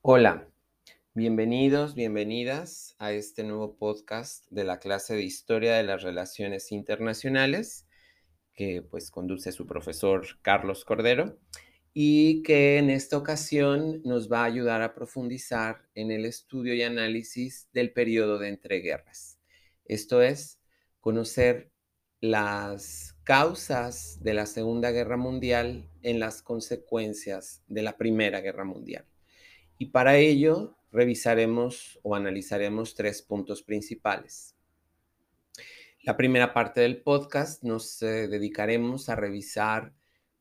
Hola, bienvenidos, bienvenidas a este nuevo podcast de la clase de Historia de las Relaciones Internacionales que pues conduce su profesor Carlos Cordero y que en esta ocasión nos va a ayudar a profundizar en el estudio y análisis del periodo de entreguerras. Esto es, conocer las causas de la Segunda Guerra Mundial en las consecuencias de la Primera Guerra Mundial. Y para ello revisaremos o analizaremos tres puntos principales. La primera parte del podcast nos eh, dedicaremos a revisar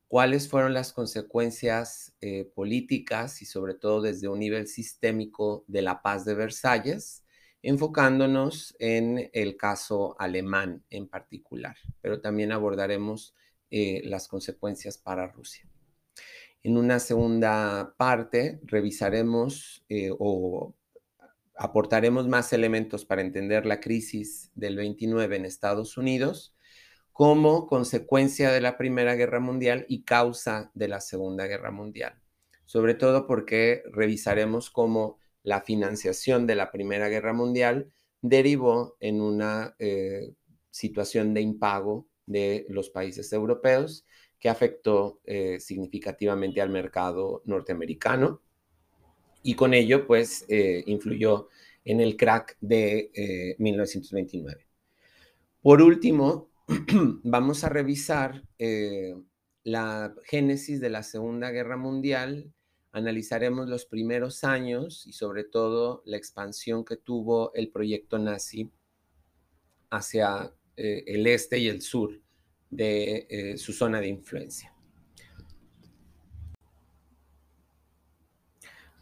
cuáles fueron las consecuencias eh, políticas y sobre todo desde un nivel sistémico de la paz de Versalles, enfocándonos en el caso alemán en particular, pero también abordaremos eh, las consecuencias para Rusia. En una segunda parte revisaremos eh, o aportaremos más elementos para entender la crisis del 29 en Estados Unidos como consecuencia de la Primera Guerra Mundial y causa de la Segunda Guerra Mundial. Sobre todo porque revisaremos cómo la financiación de la Primera Guerra Mundial derivó en una eh, situación de impago de los países europeos que afectó eh, significativamente al mercado norteamericano. Y con ello pues eh, influyó en el crack de 1929. Eh, Por último, vamos a revisar la génesis de la Segunda Guerra Mundial, analizaremos los primeros años y sobre todo la expansión que tuvo el proyecto nazi hacia el este y el sur de eh, su zona de influencia.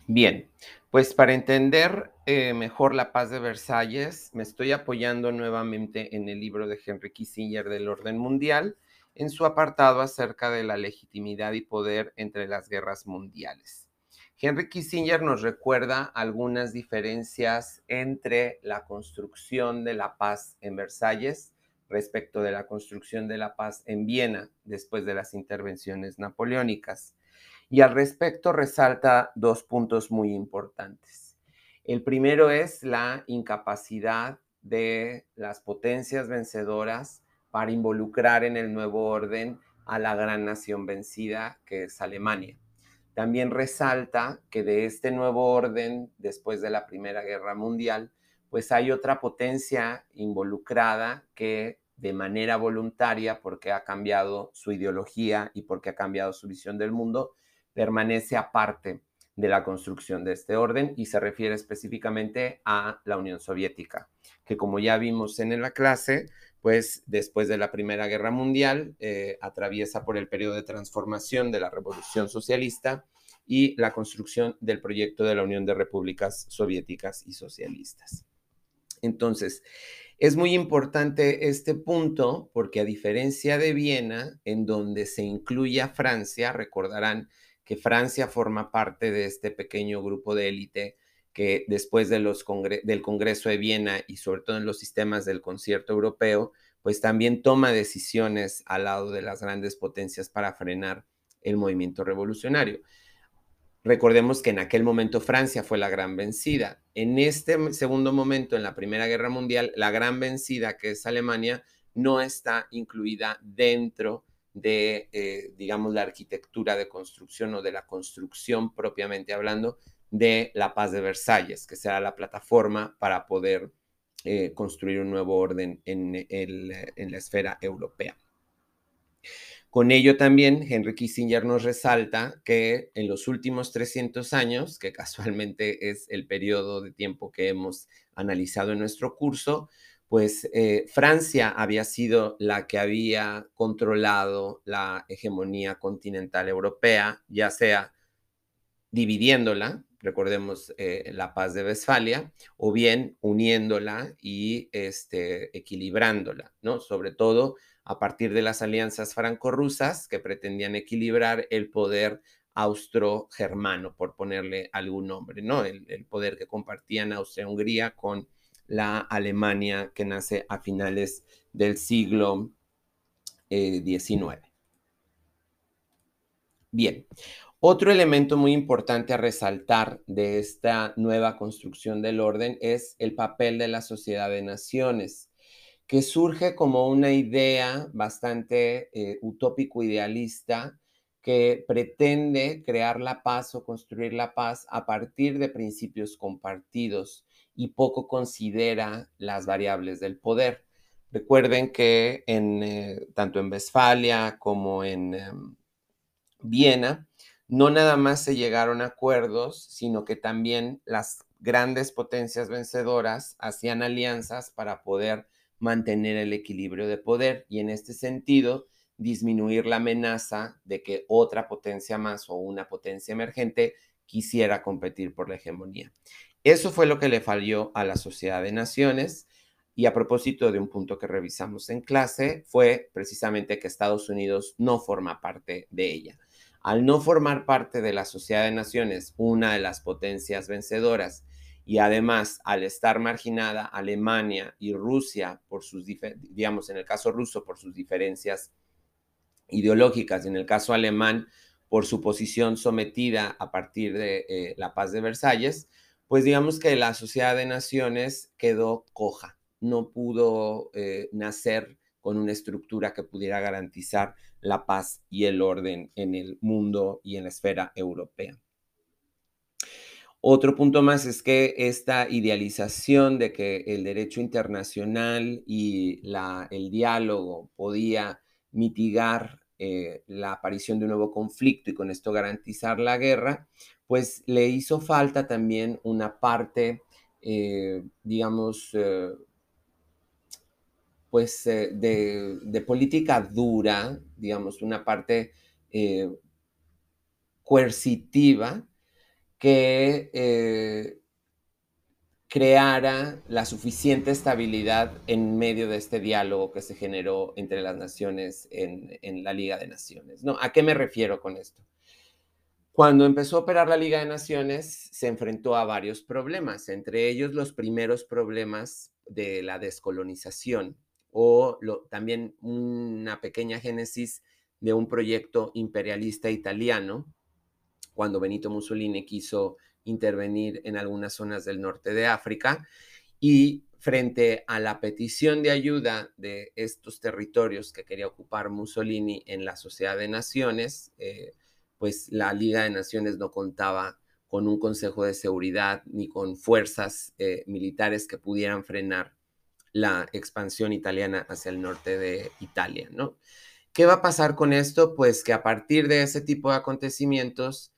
Bien, pues para entender eh, mejor la paz de Versalles, me estoy apoyando nuevamente en el libro de Henry Kissinger del orden mundial, en su apartado acerca de la legitimidad y poder entre las guerras mundiales. Henry Kissinger nos recuerda algunas diferencias entre la construcción de la paz en Versalles respecto de la construcción de la paz en Viena después de las intervenciones napoleónicas. Y al respecto resalta dos puntos muy importantes. El primero es la incapacidad de las potencias vencedoras para involucrar en el nuevo orden a la gran nación vencida que es Alemania. También resalta que de este nuevo orden, después de la Primera Guerra Mundial, pues hay otra potencia involucrada que de manera voluntaria, porque ha cambiado su ideología y porque ha cambiado su visión del mundo, permanece aparte de la construcción de este orden y se refiere específicamente a la Unión Soviética, que como ya vimos en la clase, pues después de la Primera Guerra Mundial eh, atraviesa por el periodo de transformación de la Revolución Socialista y la construcción del proyecto de la Unión de Repúblicas Soviéticas y Socialistas. Entonces, es muy importante este punto porque a diferencia de Viena, en donde se incluye a Francia, recordarán que Francia forma parte de este pequeño grupo de élite que después del Congreso de Viena y sobre todo en los sistemas del concierto europeo, pues también toma decisiones al lado de las grandes potencias para frenar el movimiento revolucionario. Recordemos que en aquel momento Francia fue la gran vencida. En este segundo momento, en la Primera Guerra Mundial, la gran vencida, que es Alemania, no está incluida dentro de, eh, digamos, la arquitectura de construcción o de la construcción propiamente hablando de la paz de Versalles, que será la plataforma para poder eh, construir un nuevo orden en, en la esfera europea. Con ello también Henry Kissinger nos resalta que en los últimos 300 años, que casualmente es el periodo de tiempo que hemos analizado en nuestro curso, pues eh, Francia había sido la que había controlado la hegemonía continental europea, ya sea dividiéndola, recordemos eh, la paz de Westfalia, o bien uniéndola y este, equilibrándola, ¿no? Sobre todo a partir de las alianzas franco-rusas que pretendían equilibrar el poder austro-germano, por ponerle algún nombre, ¿no? El, poder que compartían Austria-Hungría con la Alemania que nace a finales del siglo XIX. Eh, Bien, Otro elemento muy importante a resaltar de esta nueva construcción del orden es el papel de la sociedad de naciones, que surge como una idea bastante eh, utópico idealista que pretende crear la paz o construir la paz a partir de principios compartidos y poco considera las variables del poder. Recuerden que en, eh, tanto en Westfalia como en em, Viena, no nada más se llegaron a acuerdos, sino que también las grandes potencias vencedoras hacían alianzas para poder mantener el equilibrio de poder y en este sentido disminuir la amenaza de que otra potencia más o una potencia emergente quisiera competir por la hegemonía. Eso fue lo que le falló a la Sociedad de Naciones y a propósito de un punto que revisamos en clase fue precisamente que Estados Unidos no forma parte de ella. Al no formar parte de la Sociedad de Naciones, una de las potencias vencedoras, y además al estar marginada Alemania y Rusia por sus, digamos, en el caso ruso, por sus diferencias ideológicas, en el caso alemán, por su posición sometida a partir de eh, la paz de Versalles, pues digamos que la Sociedad de Naciones quedó coja, no pudo eh, nacer con una estructura que pudiera garantizar la paz y el orden en el mundo y en la esfera europea. Otro punto más es que esta idealización de que el derecho internacional y el diálogo podía mitigar eh, la aparición de un nuevo conflicto y con esto garantizar la guerra, pues le hizo falta también una parte, eh, digamos, eh, pues de, política dura, digamos, una parte coercitiva que creara la suficiente estabilidad en medio de este diálogo que se generó entre las naciones en, la Liga de Naciones. ¿no? ¿A qué me refiero con esto? Cuando empezó a operar la Liga de Naciones, se enfrentó a varios problemas, entre ellos los primeros problemas de la descolonización o también una pequeña génesis de un proyecto imperialista italiano, cuando Benito Mussolini quiso intervenir en algunas zonas del norte de África y frente a la petición de ayuda de estos territorios que quería ocupar Mussolini en la Sociedad de Naciones, eh, pues la Liga de Naciones no contaba con un Consejo de Seguridad ni con fuerzas eh, militares que pudieran frenar la expansión italiana hacia el norte de Italia, ¿no? ¿Qué va a pasar con esto? Pues que a partir de ese tipo de acontecimientos,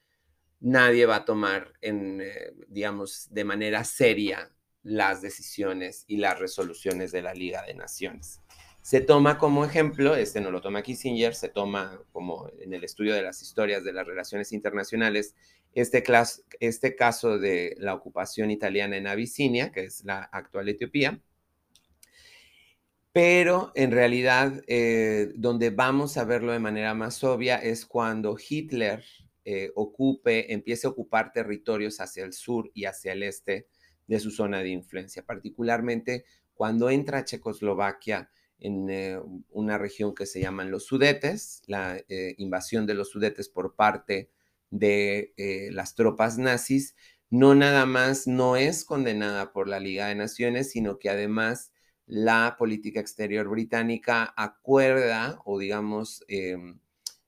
nadie va a tomar, en, eh, digamos, de manera seria las decisiones y las resoluciones de la Liga de Naciones. Se toma como ejemplo, este no lo toma Kissinger, se toma como en el estudio de las historias de las relaciones internacionales, este, este caso de la ocupación italiana en Abisinia, que es la actual Etiopía, pero en realidad eh, donde vamos a verlo de manera más obvia es cuando Hitler eh, ocupe, empiece a ocupar territorios hacia el sur y hacia el este de su zona de influencia, particularmente cuando entra Checoslovaquia en eh, una región que se llaman los Sudetes, la eh, invasión de los Sudetes por parte de las tropas nazis, no nada más no es condenada por la Liga de Naciones, sino que además la política exterior británica acuerda o digamos em,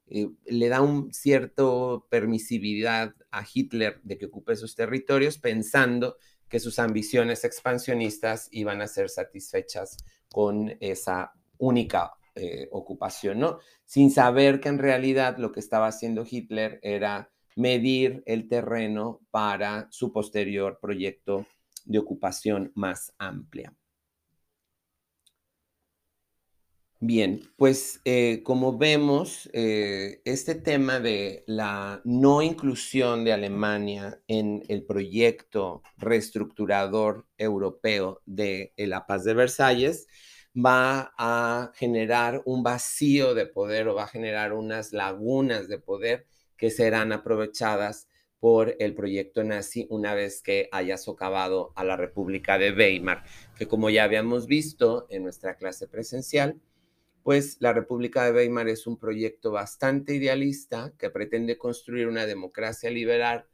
eh, le da un cierto permisividad a Hitler de que ocupe esos territorios pensando que sus ambiciones expansionistas iban a ser satisfechas con esa única eh, ocupación, ¿no? Sin saber que en realidad lo que estaba haciendo Hitler era medir el terreno para su posterior proyecto de ocupación más amplia. Bien, pues eh, como vemos, eh, este tema de la no inclusión de Alemania en el proyecto reestructurador europeo de eh, la paz de Versalles va a generar un vacío de poder o va a generar unas lagunas de poder que serán aprovechadas por el proyecto nazi una vez que haya socavado a la República de Weimar, que como ya habíamos visto en nuestra clase presencial, pues la República de Weimar es un proyecto bastante idealista que pretende construir una democracia liberal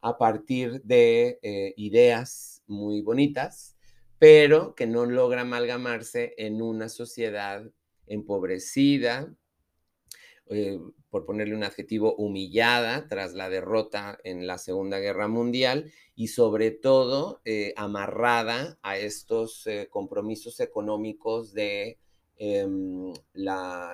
a partir de eh, ideas muy bonitas, pero que no logra amalgamarse en una sociedad empobrecida, eh, por ponerle un adjetivo, humillada tras la derrota en la Segunda Guerra Mundial y sobre todo eh, amarrada a estos compromisos económicos de Em,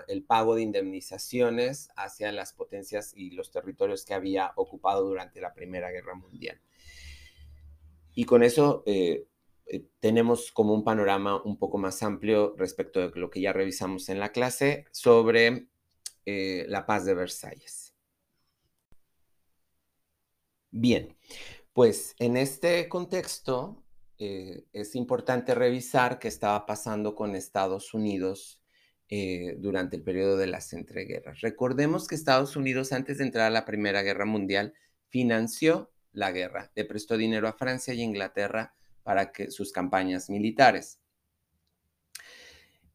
el pago de indemnizaciones hacia las potencias y los territorios que había ocupado durante la Primera Guerra Mundial. Y con eso eh, eh, tenemos como un panorama un poco más amplio respecto de lo que ya revisamos en la clase sobre eh, la paz de Versalles. Bien, pues en este contexto eh, es importante revisar qué estaba pasando con Estados Unidos eh, durante el periodo de las entreguerras. Recordemos que Estados Unidos, antes de entrar a la Primera Guerra Mundial, financió la guerra, le prestó dinero a Francia y Inglaterra para que, sus campañas militares.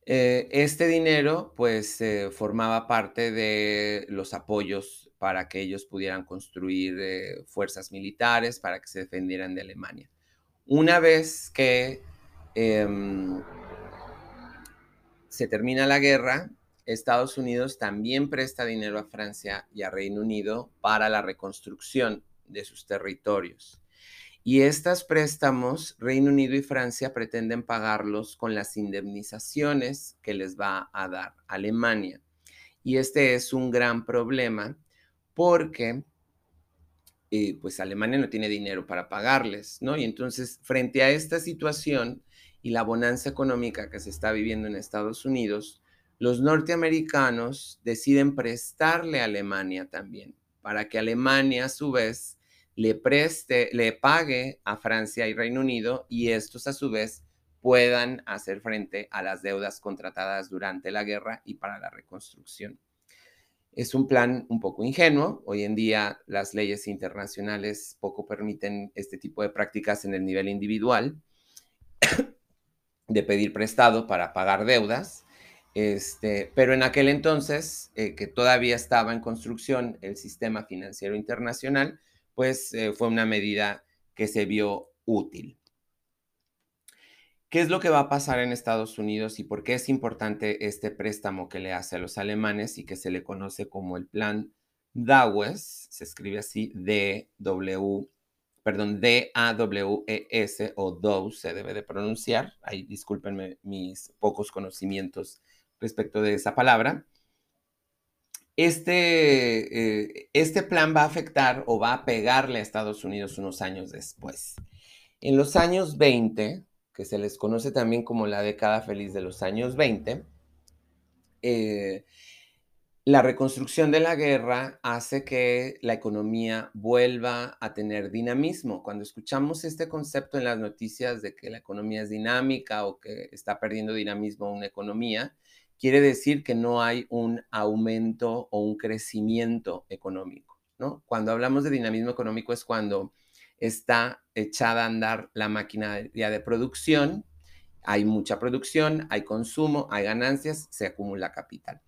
Eh, este dinero, pues, formaba parte de los apoyos para que ellos pudieran construir fuerzas militares, para que se defendieran de Alemania. Una vez que em, se termina la guerra, Estados Unidos también presta dinero a Francia y a Reino Unido para la reconstrucción de sus territorios. Y estos préstamos, Reino Unido y Francia pretenden pagarlos con las indemnizaciones que les va a dar Alemania. Y este es un gran problema porque pues Alemania no tiene dinero para pagarles, ¿no? Y entonces, frente a esta situación y la bonanza económica que se está viviendo en Estados Unidos, los norteamericanos deciden prestarle a Alemania también, para que Alemania a su vez le preste, le pague a Francia y Reino Unido y estos a su vez puedan hacer frente a las deudas contratadas durante la guerra y para la reconstrucción. Es un plan un poco ingenuo. Hoy en día las leyes internacionales poco permiten este tipo de prácticas en el nivel individual, de pedir prestado para pagar deudas. Este, pero en aquel entonces, eh, que todavía estaba en construcción el sistema financiero internacional, pues eh, fue una medida que se vio útil. ¿Qué es lo que va a pasar en Estados Unidos y por qué es importante este préstamo que le hace a los alemanes y que se le conoce como el plan Dawes? Se escribe así, D-W, perdón, D-A-W-E-S o DOWES se debe de pronunciar. Ahí discúlpenme mis pocos conocimientos respecto de esa palabra. Este, eh, este plan va a afectar o va a pegarle a Estados Unidos unos años después. En los años 20, que se les conoce también como la década feliz de los años 20, eh, la reconstrucción de la guerra hace que la economía vuelva a tener dinamismo. Cuando escuchamos este concepto en las noticias de que la economía es dinámica o que está perdiendo dinamismo una economía, quiere decir que no hay un aumento o un crecimiento económico. ¿no? Cuando hablamos de dinamismo económico es cuando está echada a andar la maquinaria de producción, hay mucha producción, hay consumo, hay ganancias, se acumula capital.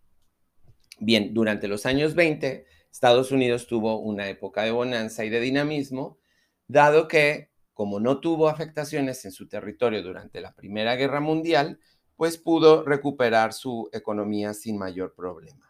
Bien, durante los años 20, Estados Unidos tuvo una época de bonanza y de dinamismo, dado que, como no tuvo afectaciones en su territorio durante la Primera Guerra Mundial, pues pudo recuperar su economía sin mayor problema.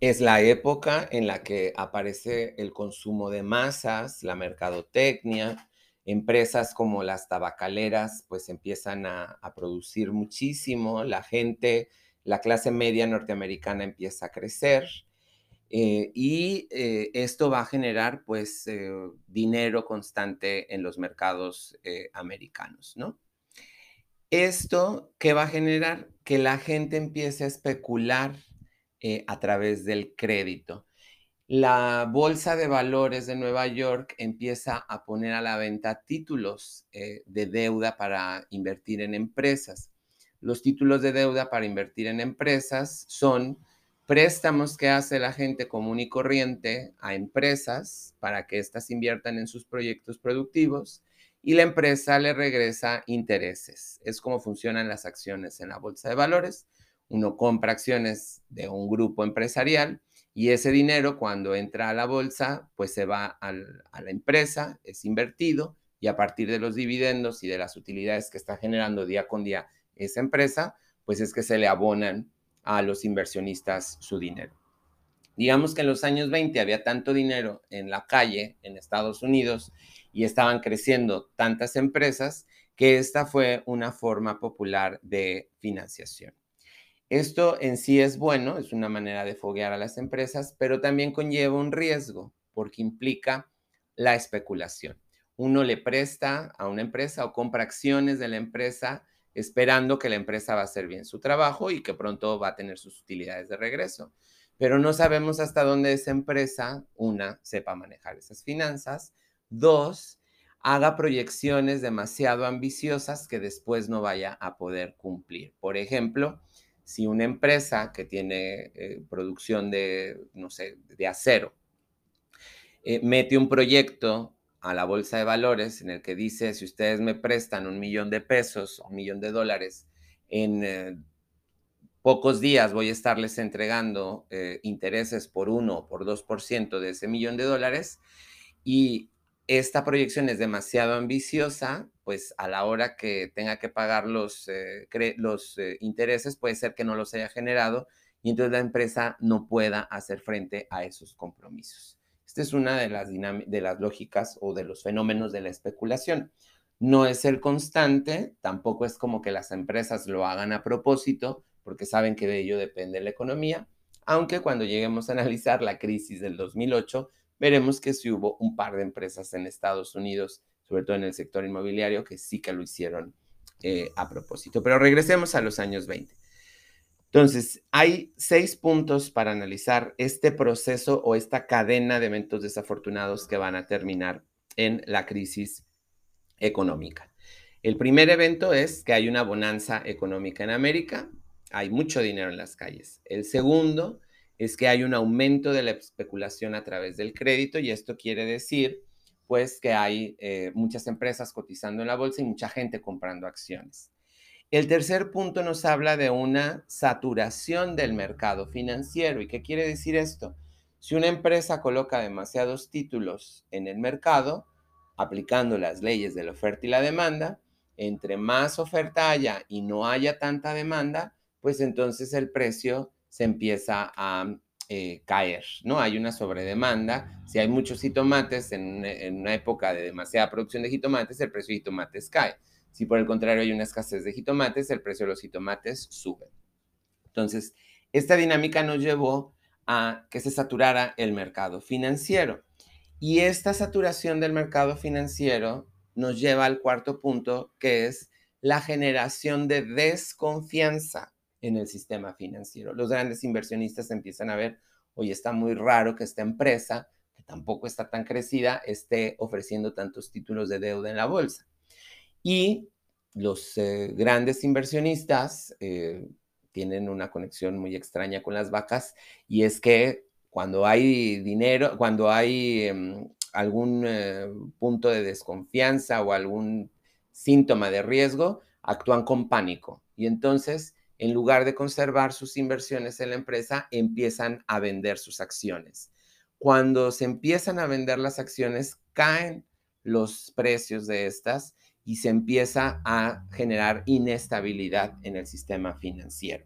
Es la época en la que aparece el consumo de masas, la mercadotecnia, empresas como las tabacaleras pues empiezan a, producir muchísimo, la gente, la clase media norteamericana empieza a crecer eh, y eh, esto va a generar pues eh, dinero constante en los mercados americanos, ¿no? Esto, ¿qué va a generar? Que la gente empiece a especular eh, a través del crédito. La Bolsa de Valores de Nueva York empieza a poner a la venta títulos eh, de deuda para invertir en empresas. Los títulos de deuda para invertir en empresas son préstamos que hace la gente común y corriente a empresas para que éstas inviertan en sus proyectos productivos y la empresa le regresa intereses. Es como funcionan las acciones en la bolsa de valores. Uno compra acciones de un grupo empresarial y ese dinero cuando entra a la bolsa, pues se va a la empresa, es invertido y a partir de los dividendos y de las utilidades que está generando día con día esa empresa, pues es que se le abonan a los inversionistas su dinero. Digamos que en los años 20 había tanto dinero en la calle en Estados Unidos y estaban creciendo tantas empresas que esta fue una forma popular de financiación. Esto en sí es bueno, es una manera de foguear a las empresas, pero también conlleva un riesgo porque implica la especulación. Uno le presta a una empresa o compra acciones de la empresa esperando que la empresa va a hacer bien su trabajo y que pronto va a tener sus utilidades de regreso. Pero no sabemos hasta dónde esa empresa, una, sepa manejar esas finanzas, dos, haga proyecciones demasiado ambiciosas que después no vaya a poder cumplir. Por ejemplo, si una empresa que tiene eh, producción de, no sé, de acero, eh, mete un proyecto a la bolsa de valores en el que dice, si ustedes me prestan un millón de pesos un millón de dólares, en eh, pocos días voy a estarles entregando intereses por uno o por 2% de ese millón de dólares y esta proyección es demasiado ambiciosa, pues a la hora que tenga que pagar los, eh, los intereses puede ser que no los haya generado y entonces la empresa no pueda hacer frente a esos compromisos. Esta es una de las, de las lógicas o de los fenómenos de la especulación. No es el constante, tampoco es como que las empresas lo hagan a propósito, porque saben que de ello depende la economía, aunque cuando lleguemos a analizar la crisis del 2008, veremos que sí hubo un par de empresas en Estados Unidos, sobre todo en el sector inmobiliario, que sí que lo hicieron eh, a propósito. Pero regresemos a los años 20. Entonces, hay seis puntos para analizar este proceso o esta cadena de eventos desafortunados que van a terminar en la crisis económica. El primer evento es que hay una bonanza económica en América, hay mucho dinero en las calles. El segundo es que hay un aumento de la especulación a través del crédito y esto quiere decir pues que hay eh, muchas empresas cotizando en la bolsa y mucha gente comprando acciones. El tercer punto nos habla de una saturación del mercado financiero. ¿Y qué quiere decir esto? Si una empresa coloca demasiados títulos en el mercado, aplicando las leyes de la oferta y la demanda, entre más oferta haya y no haya tanta demanda, pues entonces el precio se empieza a eh, caer, ¿no? Hay una sobredemanda. Si hay muchos jitomates en, en una época de demasiada producción de jitomates, el precio de jitomates cae. Si por el contrario hay una escasez de jitomates, el precio de los jitomates sube. Entonces, esta dinámica nos llevó a que se saturara el mercado financiero. Y esta saturación del mercado financiero nos lleva al cuarto punto, que es la generación de desconfianza en el sistema financiero. Los grandes inversionistas empiezan a ver, oye, está muy raro que esta empresa, que tampoco está tan crecida, esté ofreciendo tantos títulos de deuda en la bolsa. Y los eh, grandes inversionistas eh, tienen una conexión muy extraña con las vacas y es que cuando hay dinero, cuando hay em, algún eh, punto de desconfianza o algún síntoma de riesgo, actúan con pánico y entonces en lugar de conservar sus inversiones en la empresa, empiezan a vender sus acciones. Cuando se empiezan a vender las acciones, caen los precios de estas y se empieza a generar inestabilidad en el sistema financiero.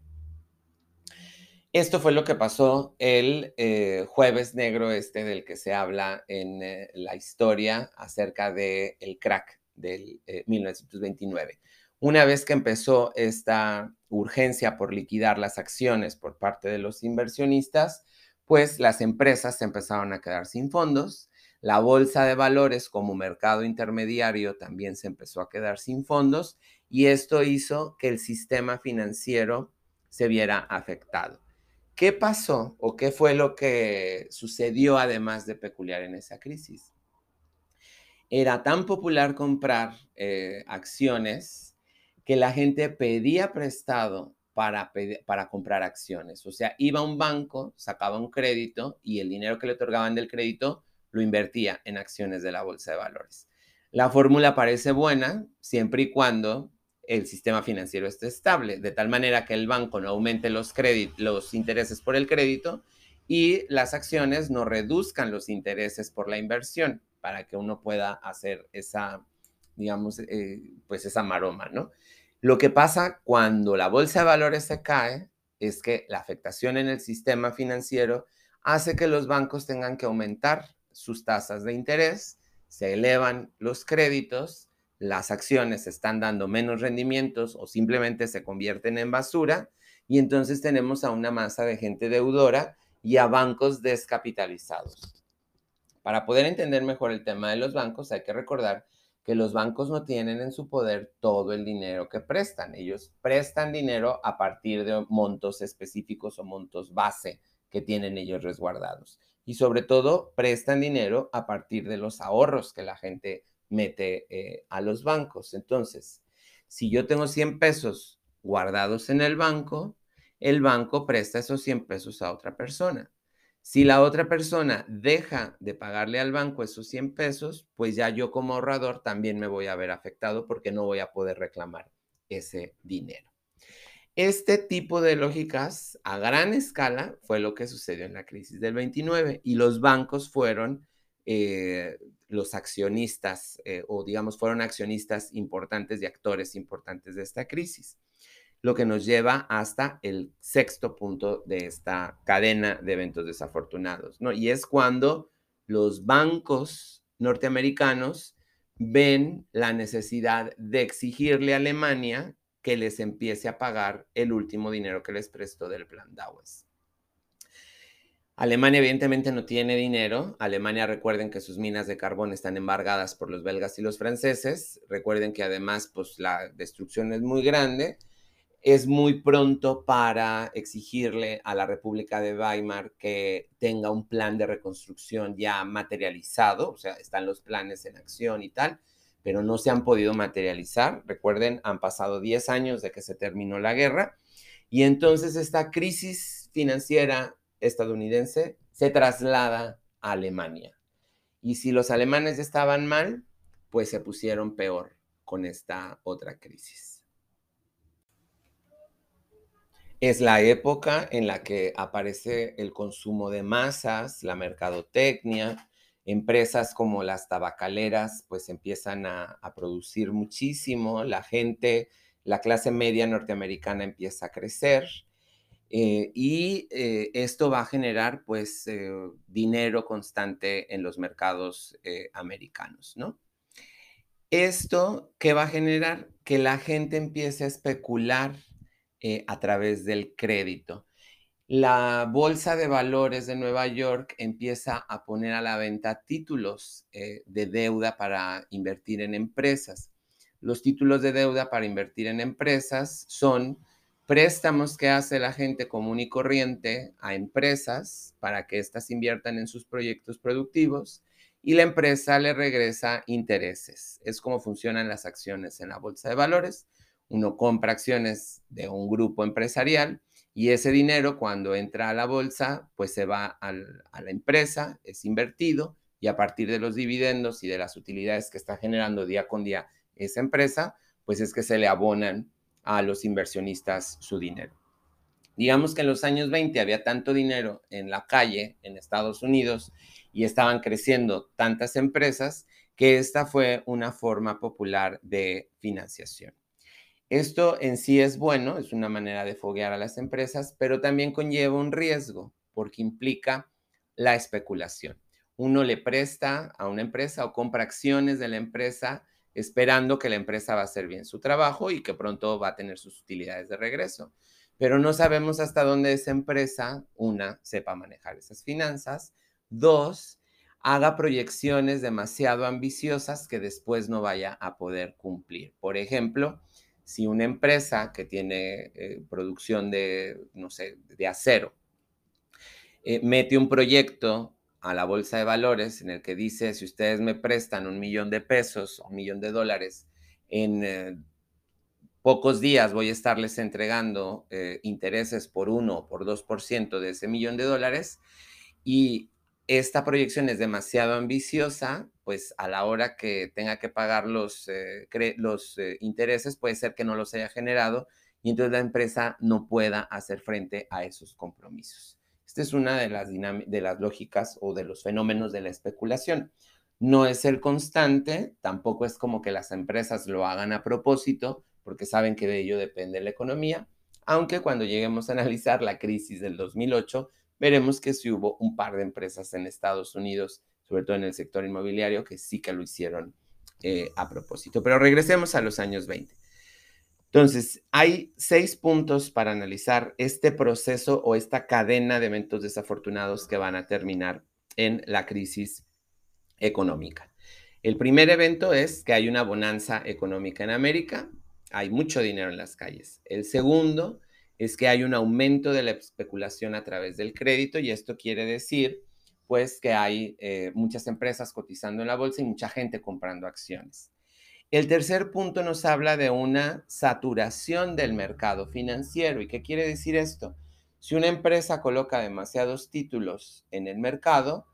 Esto fue lo que pasó el eh, jueves negro este del que se habla en eh, la historia acerca del el crack del 1929. Eh, Una vez que empezó esta urgencia por liquidar las acciones por parte de los inversionistas, pues las empresas se empezaron a quedar sin fondos la bolsa de valores como mercado intermediario también se empezó a quedar sin fondos y esto hizo que el sistema financiero se viera afectado. ¿Qué pasó o qué fue lo que sucedió además de peculiar en esa crisis? Era tan popular comprar eh, acciones que la gente pedía prestado para, para comprar acciones. O sea, iba a un banco, sacaba un crédito y el dinero que le otorgaban del crédito lo invertía en acciones de la bolsa de valores. La fórmula parece buena siempre y cuando el sistema financiero esté estable, de tal manera que el banco no aumente los, los intereses por el crédito y las acciones no reduzcan los intereses por la inversión para que uno pueda hacer esa, digamos, eh, pues esa maroma, ¿no? Lo que pasa cuando la bolsa de valores se cae es que la afectación en el sistema financiero hace que los bancos tengan que aumentar sus tasas de interés, se elevan los créditos, las acciones están dando menos rendimientos o simplemente se convierten en basura y entonces tenemos a una masa de gente deudora y a bancos descapitalizados. Para poder entender mejor el tema de los bancos hay que recordar que los bancos no tienen en su poder todo el dinero que prestan. Ellos prestan dinero a partir de montos específicos o montos base que tienen ellos resguardados. Y sobre todo, prestan dinero a partir de los ahorros que la gente mete eh, a los bancos. Entonces, si yo tengo 100 pesos guardados en el banco, el banco presta esos 100 pesos a otra persona. Si la otra persona deja de pagarle al banco esos 100 pesos, pues ya yo como ahorrador también me voy a ver afectado porque no voy a poder reclamar ese dinero. Este tipo de lógicas a gran escala fue lo que sucedió en la crisis del 29 y los bancos fueron eh, los accionistas eh, o digamos fueron accionistas importantes y actores importantes de esta crisis, lo que nos lleva hasta el sexto punto de esta cadena de eventos desafortunados, ¿no? Y es cuando los bancos norteamericanos ven la necesidad de exigirle a Alemania que les empiece a pagar el último dinero que les prestó del plan Dawes. Alemania evidentemente no tiene dinero. Alemania recuerden que sus minas de carbón están embargadas por los belgas y los franceses. Recuerden que además pues la destrucción es muy grande. Es muy pronto para exigirle a la República de Weimar que tenga un plan de reconstrucción ya materializado, o sea, están los planes en acción y tal pero no se han podido materializar. Recuerden, han pasado 10 años de que se terminó la guerra y entonces esta crisis financiera estadounidense se traslada a Alemania. Y si los alemanes estaban mal, pues se pusieron peor con esta otra crisis. Es la época en la que aparece el consumo de masas, la mercadotecnia, empresas como las tabacaleras pues empiezan a, producir muchísimo, la gente, la clase media norteamericana empieza a crecer eh, y eh, esto va a generar pues eh, dinero constante en los mercados americanos, ¿no? Esto, ¿qué va a generar? Que la gente empiece a especular a través del crédito la Bolsa de Valores de Nueva York empieza a poner a la venta títulos eh, de deuda para invertir en empresas. Los títulos de deuda para invertir en empresas son préstamos que hace la gente común y corriente a empresas para que éstas inviertan en sus proyectos productivos y la empresa le regresa intereses. Es como funcionan las acciones en la bolsa de valores. Uno compra acciones de un grupo empresarial y ese dinero cuando entra a la bolsa, pues se va a la empresa, es invertido y a partir de los dividendos y de las utilidades que está generando día con día esa empresa, pues es que se le abonan a los inversionistas su dinero. Digamos que en los años 20 había tanto dinero en la calle en Estados Unidos y estaban creciendo tantas empresas que esta fue una forma popular de financiación. Esto en sí es bueno, es una manera de foguear a las empresas, pero también conlleva un riesgo porque implica la especulación. Uno le presta a una empresa o compra acciones de la empresa esperando que la empresa va a hacer bien su trabajo y que pronto va a tener sus utilidades de regreso. Pero no sabemos hasta dónde esa empresa, una, sepa manejar esas finanzas, dos, haga proyecciones demasiado ambiciosas que después no vaya a poder cumplir. Por ejemplo, si una empresa que tiene eh, producción de, no sé, de acero, eh, mete un proyecto a la bolsa de valores en el que dice, si ustedes me prestan un millón de pesos un millón de dólares, en eh, pocos días voy a estarles entregando intereses por uno o por dos por ciento de ese millón de dólares y esta proyección es demasiado ambiciosa, pues a la hora que tenga que pagar los, eh, los eh, intereses, puede ser que no los haya generado y entonces la empresa no pueda hacer frente a esos compromisos. Esta es una de las, de las lógicas o de los fenómenos de la especulación. No es el constante, tampoco es como que las empresas lo hagan a propósito, porque saben que de ello depende la economía, aunque cuando lleguemos a analizar la crisis del 2008, veremos que sí hubo un par de empresas en Estados Unidos, sobre todo en el sector inmobiliario, que sí que lo hicieron eh, a propósito. Pero regresemos a los años 20. Entonces, hay seis puntos para analizar este proceso o esta cadena de eventos desafortunados que van a terminar en la crisis económica. El primer evento es que hay una bonanza económica en América, hay mucho dinero en las calles. El segundo es que hay un aumento de la especulación a través del crédito y esto quiere decir pues que hay eh, muchas empresas cotizando en la bolsa y mucha gente comprando acciones. El tercer punto nos habla de una saturación del mercado financiero. ¿Y qué quiere decir esto? Si una empresa coloca demasiados títulos en el mercado,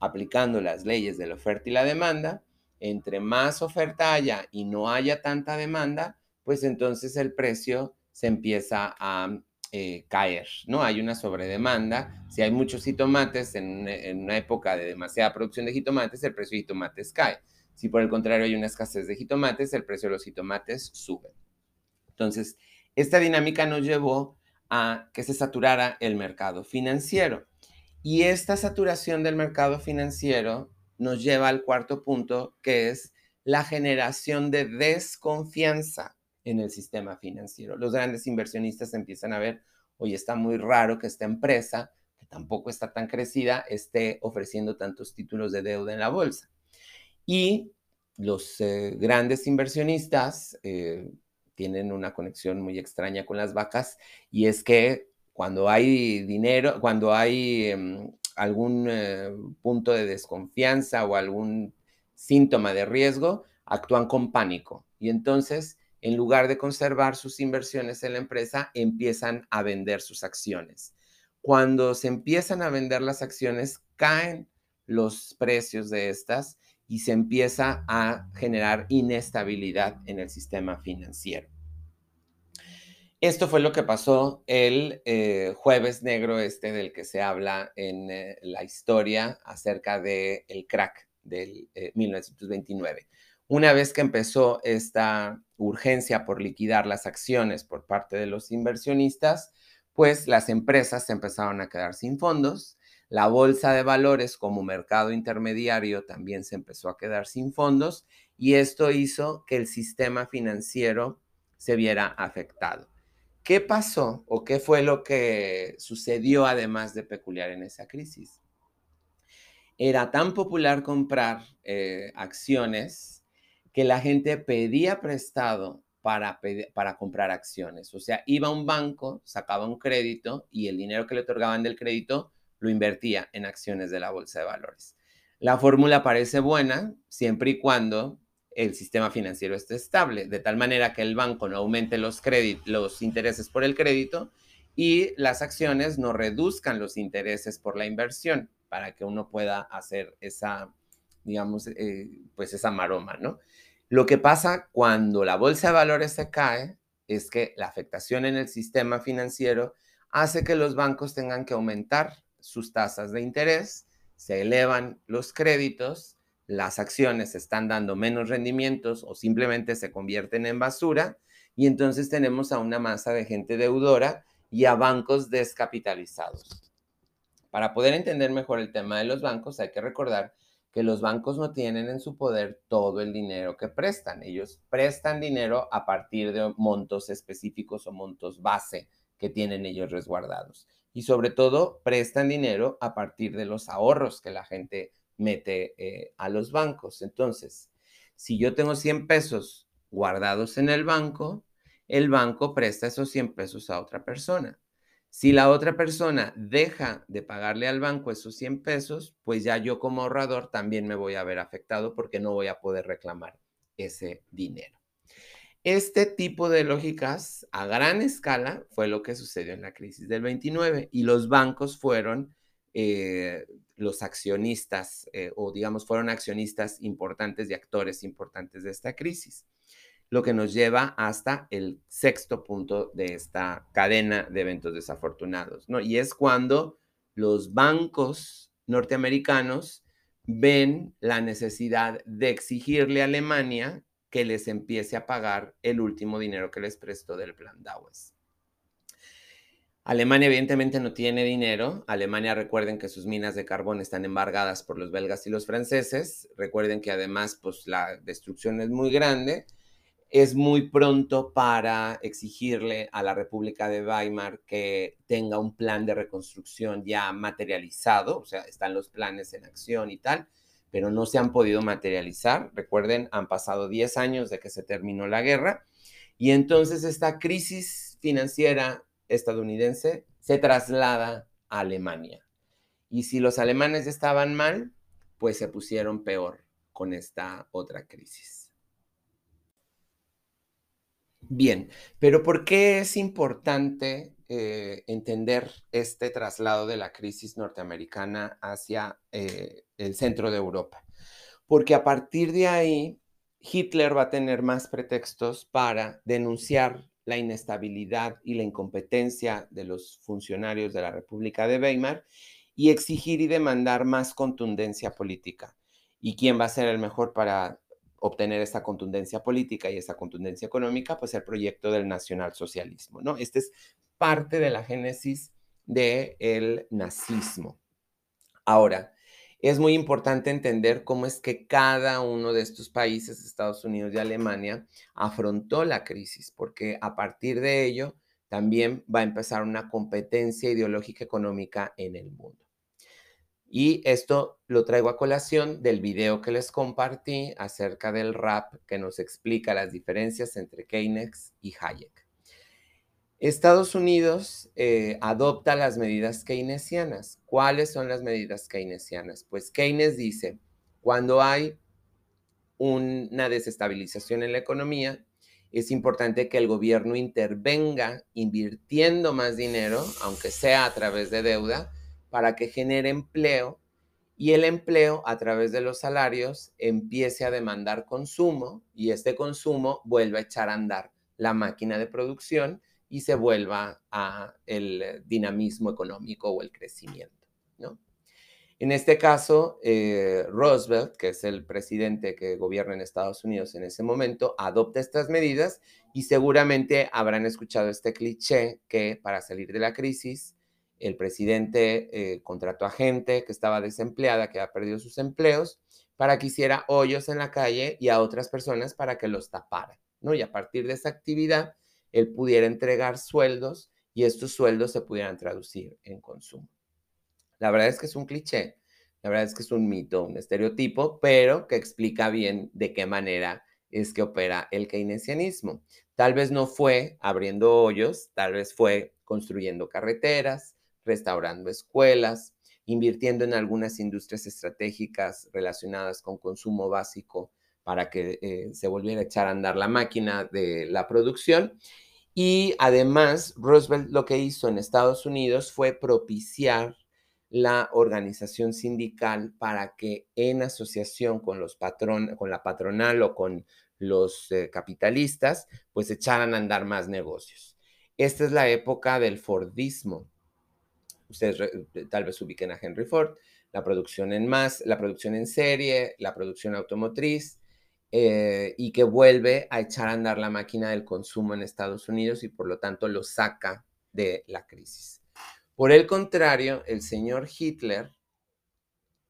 aplicando las leyes de la oferta y la demanda, entre más oferta haya y no haya tanta demanda, pues entonces el precio se empieza a eh, caer, ¿no? Hay una sobredemanda. Si hay muchos jitomates en, una época de demasiada producción de jitomates, el precio de jitomates cae. Si por el contrario hay una escasez de jitomates, el precio de los jitomates sube. Entonces, esta dinámica nos llevó a que se saturara el mercado financiero. Y esta saturación del mercado financiero nos lleva al cuarto punto, que es la generación de desconfianza en el sistema financiero. Los grandes inversionistas empiezan a ver, oye, está muy raro que esta empresa, que tampoco está tan crecida, esté ofreciendo tantos títulos de deuda en la bolsa. Y los eh, grandes inversionistas eh, tienen una conexión muy extraña con las vacas y es que cuando hay dinero, cuando hay em, algún eh, punto de desconfianza o algún síntoma de riesgo, actúan con pánico. Y entonces en lugar de conservar sus inversiones en la empresa, empiezan a vender sus acciones. Cuando se empiezan a vender las acciones, caen los precios de estas y se empieza a generar inestabilidad en el sistema financiero. Esto fue lo que pasó el eh, jueves negro este del que se habla en eh, la historia acerca del el crack del 1929. Una vez que empezó esta urgencia por liquidar las acciones por parte de los inversionistas, pues las empresas se empezaron a quedar sin fondos, la bolsa de valores como mercado intermediario también se empezó a quedar sin fondos y esto hizo que el sistema financiero se viera afectado. ¿Qué pasó o qué fue lo que sucedió además de peculiar en esa crisis? Era tan popular comprar eh, acciones que la gente pedía prestado para, para comprar acciones. O sea, iba a un banco, sacaba un crédito y el dinero que le otorgaban del crédito lo invertía en acciones de la bolsa de valores. La fórmula parece buena siempre y cuando el sistema financiero esté estable, de tal manera que el banco no aumente los, los intereses por el crédito y las acciones no reduzcan los intereses por la inversión para que uno pueda hacer esa, digamos, eh, pues esa maroma, ¿no? Lo que pasa cuando la bolsa de valores se cae es que la afectación en el sistema financiero hace que los bancos tengan que aumentar sus tasas de interés, se elevan los créditos, las acciones están dando menos rendimientos o simplemente se convierten en basura y entonces tenemos a una masa de gente deudora y a bancos descapitalizados. Para poder entender mejor el tema de los bancos hay que recordar que los bancos no tienen en su poder todo el dinero que prestan. Ellos prestan dinero a partir de montos específicos o montos base que tienen ellos resguardados. Y sobre todo, prestan dinero a partir de los ahorros que la gente mete eh, a los bancos. Entonces, si yo tengo 100 pesos guardados en el banco, el banco presta esos 100 pesos a otra persona. Si la otra persona deja de pagarle al banco esos 100 pesos, pues ya yo como ahorrador también me voy a ver afectado porque no voy a poder reclamar ese dinero. Este tipo de lógicas a gran escala fue lo que sucedió en la crisis del 29 y los bancos fueron, eh, los accionistas eh, o digamos fueron accionistas importantes y actores importantes de esta crisis, lo que nos lleva hasta el sexto punto de esta cadena de eventos desafortunados, ¿no? Y es cuando los bancos norteamericanos ven la necesidad de exigirle a Alemania que les empiece a pagar el último dinero que les prestó del plan Dawes. Alemania evidentemente no tiene dinero. Alemania recuerden que sus minas de carbón están embargadas por los belgas y los franceses. Recuerden que además pues la destrucción es muy grande. Es muy pronto para exigirle a la República de Weimar que tenga un plan de reconstrucción ya materializado, o sea, están los planes en acción y tal, pero no se han podido materializar. Recuerden, han pasado 10 años de que se terminó la guerra y entonces esta crisis financiera estadounidense se traslada a Alemania. Y si los alemanes estaban mal, pues se pusieron peor con esta otra crisis. Bien, pero ¿por qué es importante eh, entender este traslado de la crisis norteamericana hacia eh, el centro de Europa? Porque a partir de ahí, Hitler va a tener más pretextos para denunciar la inestabilidad y la incompetencia de los funcionarios de la República de Weimar y exigir y demandar más contundencia política. ¿Y quién va a ser el mejor para obtener esa contundencia política y esa contundencia económica? Pues el proyecto del nacionalsocialismo, ¿no? Este es parte de la génesis del nazismo. Ahora, es muy importante entender cómo es que cada uno de estos países, Estados Unidos y Alemania, afrontó la crisis, porque a partir de ello también va a empezar una competencia ideológica económica en el mundo. Y esto lo traigo a colación del video que les compartí acerca del rap que nos explica las diferencias entre Keynes y Hayek. Estados Unidos eh, adopta las medidas keynesianas. ¿Cuáles son las medidas keynesianas? Pues Keynes dice, cuando hay una desestabilización en la economía, es importante que el gobierno intervenga invirtiendo más dinero, aunque sea a través de deuda, para que genere empleo y el empleo a través de los salarios empiece a demandar consumo y este consumo vuelva a echar a andar la máquina de producción y se vuelva a el dinamismo económico o el crecimiento, ¿no? En este caso, eh, Roosevelt, que es el presidente que gobierna en Estados Unidos en ese momento, adopta estas medidas y seguramente habrán escuchado este cliché que para salir de la crisis, el presidente eh, contrató a gente que estaba desempleada, que había perdido sus empleos, para que hiciera hoyos en la calle y a otras personas para que los tapara, ¿no? Y a partir de esa actividad, él pudiera entregar sueldos y estos sueldos se pudieran traducir en consumo. La verdad es que es un cliché, la verdad es que es un mito, un estereotipo, pero que explica bien de qué manera es que opera el keynesianismo. Tal vez no fue abriendo hoyos, tal vez fue construyendo carreteras, restaurando escuelas, invirtiendo en algunas industrias estratégicas relacionadas con consumo básico para que eh, se volviera a echar a andar la máquina de la producción y además, Roosevelt lo que hizo en Estados Unidos fue propiciar la organización sindical para que en asociación con los patron, con la patronal o con los eh, capitalistas, pues echaran a andar más negocios. Esta es la época del Fordismo. Ustedes eh, tal vez ubiquen a Henry Ford, la producción en más, la producción en serie, la producción automotriz, eh, y que vuelve a echar a andar la máquina del consumo en Estados Unidos y por lo tanto lo saca de la crisis. Por el contrario, el señor Hitler,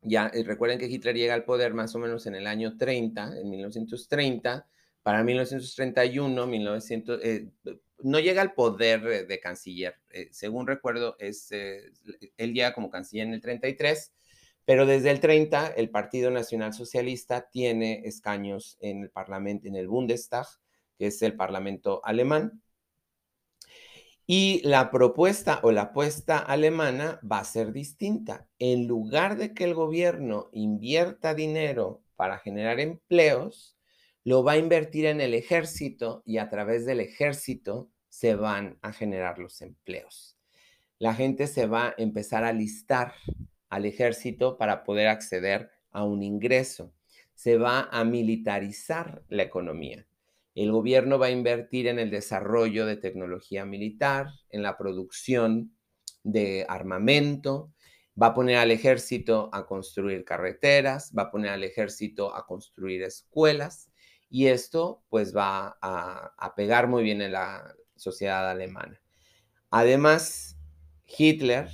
ya eh, recuerden que Hitler llega al poder más o menos en el año 30, en 1930, para 1931, 1900, eh, no llega al poder de canciller, según recuerdo, es, él llega como canciller en el 33 pero desde el 30, el Partido Nacional Socialista tiene escaños en el Parlamento, en el Bundestag, que es el Parlamento alemán. Y la propuesta o la apuesta alemana va a ser distinta. En lugar de que el gobierno invierta dinero para generar empleos, lo va a invertir en el ejército y a través del ejército se van a generar los empleos. La gente se va a empezar a listar al ejército para poder acceder a un ingreso. Se va a militarizar la economía. El gobierno va a invertir en el desarrollo de tecnología militar, en la producción de armamento, va a poner al ejército a construir carreteras, va a poner al ejército a construir escuelas y esto pues va a, pegar muy bien en la sociedad alemana. Además, Hitler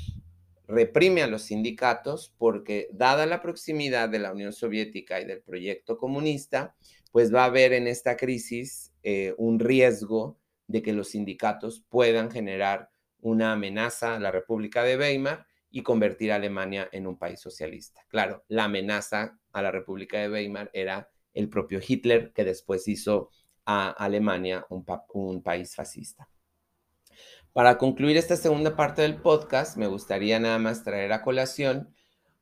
reprime a los sindicatos porque dada la proximidad de la Unión Soviética y del proyecto comunista, pues va a haber en esta crisis eh, un riesgo de que los sindicatos puedan generar una amenaza a la República de Weimar y convertir a Alemania en un país socialista. Claro, la amenaza a la República de Weimar era el propio Hitler, que después hizo a Alemania un, país fascista. Para concluir esta segunda parte del podcast, me gustaría nada más traer a colación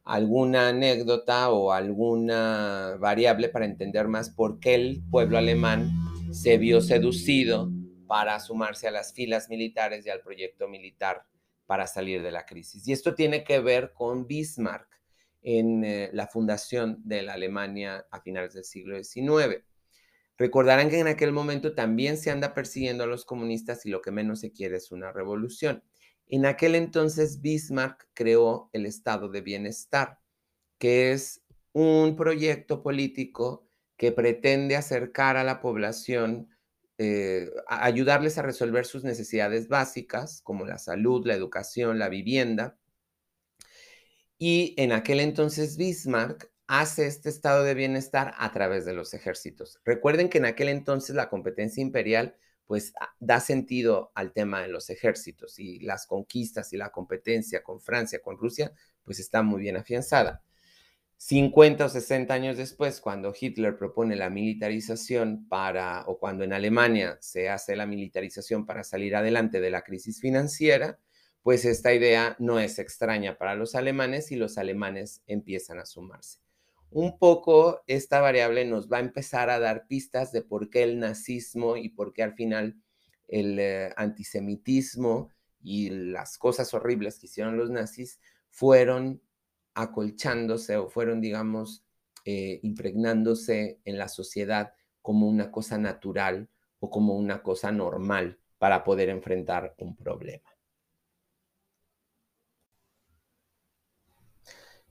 alguna anécdota o alguna variable para entender más por qué el pueblo alemán se vio seducido para sumarse a las filas militares y al proyecto militar para salir de la crisis. Y esto tiene que ver con Bismarck en eh, la fundación de la Alemania a finales del siglo XIX. Recordarán que en aquel momento también se anda persiguiendo a los comunistas y lo que menos se quiere es una revolución. En aquel entonces Bismarck creó el Estado de Bienestar, que es un proyecto político que pretende acercar a la población eh, ayudarles a resolver sus necesidades básicas, como la salud, la educación, la vivienda. Y en aquel entonces Bismarck hace este estado de bienestar a través de los ejércitos. Recuerden que en aquel entonces la competencia imperial pues da sentido al tema de los ejércitos y las conquistas y la competencia con Francia, con Rusia, pues está muy bien afianzada. 50 o 60 años después, cuando Hitler propone la militarización para, o cuando en Alemania se hace la militarización para salir adelante de la crisis financiera, pues esta idea no es extraña para los alemanes y los alemanes empiezan a sumarse. Un poco esta variable nos va a empezar a dar pistas de por qué el nazismo y por qué al final el eh, antisemitismo y las cosas horribles que hicieron los nazis fueron acolchándose o fueron, digamos, eh, impregnándose en la sociedad como una cosa natural o como una cosa normal para poder enfrentar un problema.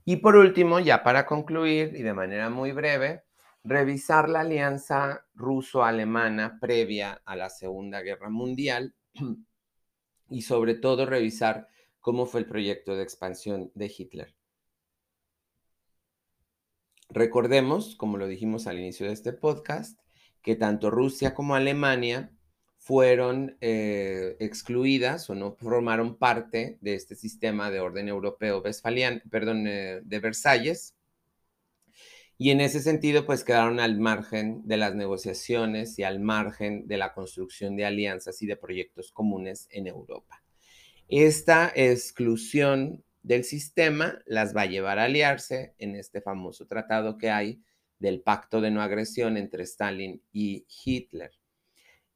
Y por último, ya para concluir y de manera muy breve, revisar la alianza ruso-alemana previa a la Segunda Guerra Mundial y sobre todo revisar cómo fue el proyecto de expansión de Hitler. Recordemos, como lo dijimos al inicio de este podcast, que tanto Rusia como Alemania fueron eh, excluidas o no formaron parte de este sistema de orden europeo perdón, eh, de Versalles. Y en ese sentido, pues quedaron al margen de las negociaciones y al margen de la construcción de alianzas y de proyectos comunes en Europa. Esta exclusión del sistema las va a llevar a aliarse en este famoso tratado que hay del pacto de no agresión entre Stalin y Hitler.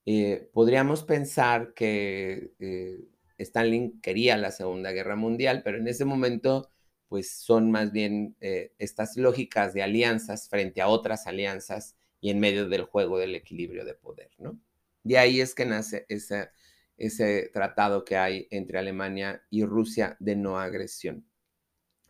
Eh, podríamos pensar que eh, Stalin quería la Segunda Guerra Mundial, pero en ese momento pues son más bien eh, estas lógicas de alianzas frente a otras alianzas y en medio del juego del equilibrio de poder, ¿no? De ahí es que nace ese tratado que hay entre Alemania y Rusia de no agresión.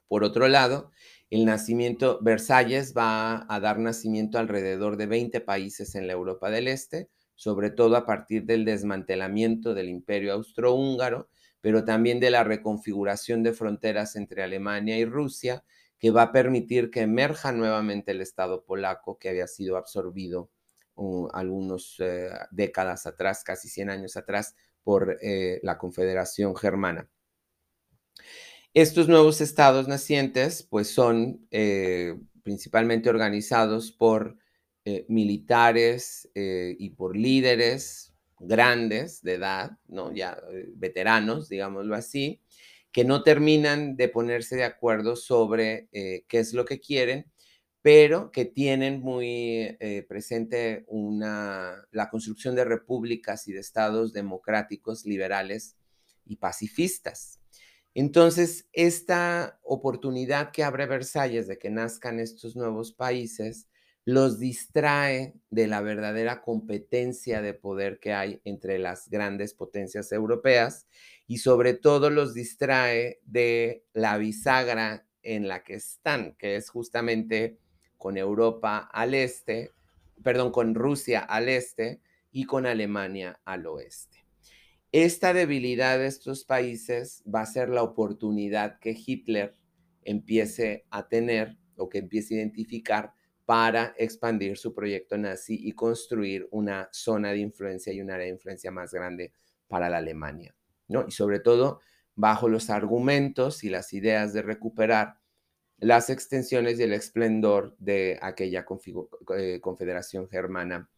Por otro lado, el nacimiento, Versalles va a dar nacimiento alrededor de 20 países en la Europa del Este, sobre todo a partir del desmantelamiento del imperio austrohúngaro, pero también de la reconfiguración de fronteras entre Alemania y Rusia, que va a permitir que emerja nuevamente el Estado polaco que había sido absorbido uh, algunas eh, décadas atrás, casi 100 años atrás, por eh, la Confederación Germana. Estos nuevos estados nacientes pues son eh, principalmente organizados por eh, militares y por líderes grandes de edad, ¿no? ya veteranos, digámoslo así, que no terminan de ponerse de acuerdo sobre qué es lo que quieren pero que tienen muy eh, presente una, la construcción de repúblicas y de estados democráticos, liberales y pacifistas. Entonces, esta oportunidad que abre Versalles de que nazcan estos nuevos países los distrae de la verdadera competencia de poder que hay entre las grandes potencias europeas y sobre todo los distrae de la bisagra en la que están, que es justamente con Europa al este, perdón, con Rusia al este y con Alemania al oeste. Esta debilidad de estos países va a ser la oportunidad que Hitler empiece a tener o que empiece a identificar para expandir su proyecto nazi y construir una zona de influencia y un área de influencia más grande para la Alemania. ¿no? Y sobre todo bajo los argumentos y las ideas de recuperar las extensiones y el esplendor de aquella eh, confederación germana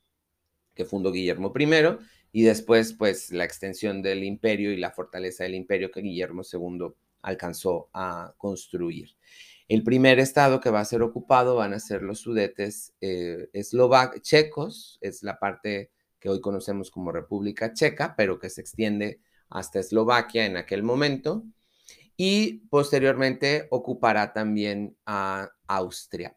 que fundó Guillermo I y después pues la extensión del imperio y la fortaleza del imperio que Guillermo II alcanzó a construir. El primer estado que va a ser ocupado van a ser los sudetes eh, checos, es la parte que hoy conocemos como República Checa, pero que se extiende hasta Eslovaquia en aquel momento, y posteriormente ocupará también a Austria.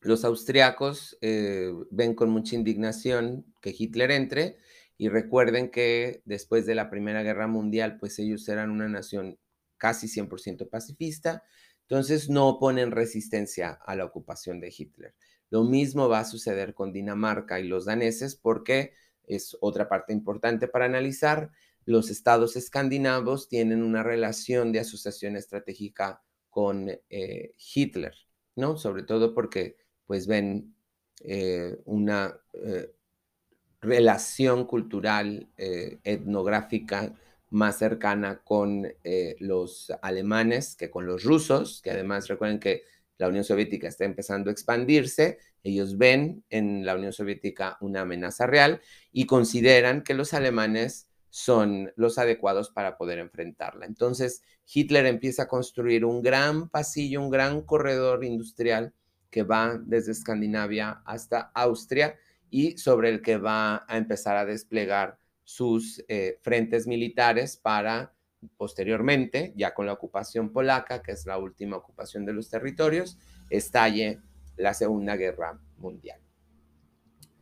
Los austriacos eh, ven con mucha indignación que Hitler entre y recuerden que después de la Primera Guerra Mundial, pues ellos eran una nación casi 100% pacifista, entonces no ponen resistencia a la ocupación de Hitler. Lo mismo va a suceder con Dinamarca y los daneses porque es otra parte importante para analizar. Los estados escandinavos tienen una relación de asociación estratégica con eh, Hitler, ¿no? Sobre todo porque pues ven eh, una eh, relación cultural, etnográfica, más cercana con eh, los alemanes que con los rusos, que además recuerden que la Unión Soviética está empezando a expandirse, ellos ven en la Unión Soviética una amenaza real y consideran que los alemanes son los adecuados para poder enfrentarla. Entonces, Hitler empieza a construir un gran pasillo, un gran corredor industrial que va desde Escandinavia hasta Austria y sobre el que va a empezar a desplegar sus eh, frentes militares para posteriormente, ya con la ocupación polaca, que es la última ocupación de los territorios, estalle la Segunda Guerra Mundial.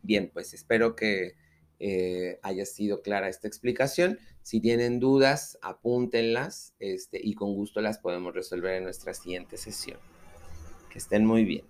Bien, pues espero que eh, haya sido clara esta explicación. Si tienen dudas, apúntenlas este, y con gusto las podemos resolver en nuestra siguiente sesión. Que estén muy bien.